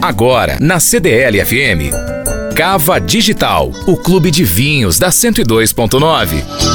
Agora, na CDL FM. Cava Digital, o clube de vinhos da 102.9.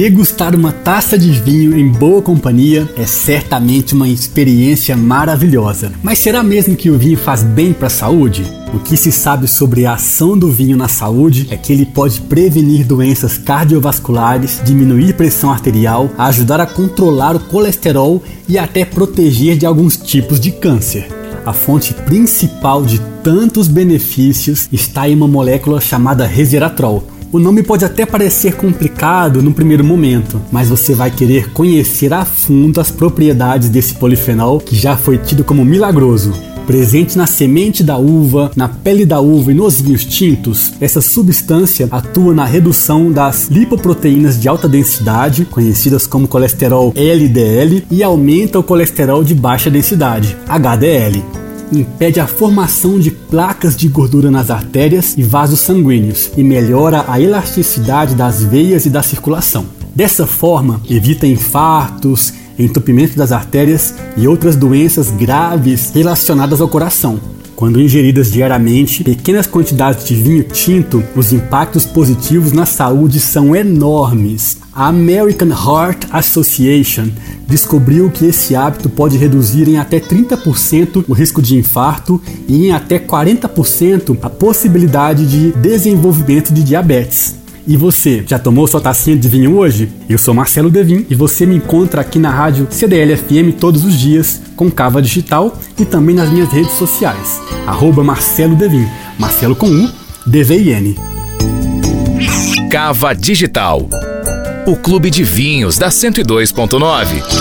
Degustar uma taça de vinho em boa companhia é certamente uma experiência maravilhosa. Mas será mesmo que o vinho faz bem para a saúde? O que se sabe sobre a ação do vinho na saúde é que ele pode prevenir doenças cardiovasculares, diminuir pressão arterial, ajudar a controlar o colesterol e até proteger de alguns tipos de câncer. A fonte principal de tantos benefícios está em uma molécula chamada resveratrol o nome pode até parecer complicado no primeiro momento, mas você vai querer conhecer a fundo as propriedades desse polifenol que já foi tido como milagroso. Presente na semente da uva, na pele da uva e nos vinhos tintos, essa substância atua na redução das lipoproteínas de alta densidade, conhecidas como colesterol LDL, e aumenta o colesterol de baixa densidade, HDL impede a formação de placas de gordura nas artérias e vasos sanguíneos e melhora a elasticidade das veias e da circulação. Dessa forma, evita infartos, entupimento das artérias e outras doenças graves relacionadas ao coração. Quando ingeridas diariamente pequenas quantidades de vinho tinto, os impactos positivos na saúde são enormes. A American Heart Association descobriu que esse hábito pode reduzir em até 30% o risco de infarto e em até 40% a possibilidade de desenvolvimento de diabetes. E você, já tomou sua tacinha de vinho hoje? Eu sou Marcelo Devin e você me encontra aqui na rádio CDL FM todos os dias com Cava Digital e também nas minhas redes sociais. Arroba Marcelo Devin, Marcelo com U, D-V-I-N. Cava Digital, o clube de vinhos da 102.9.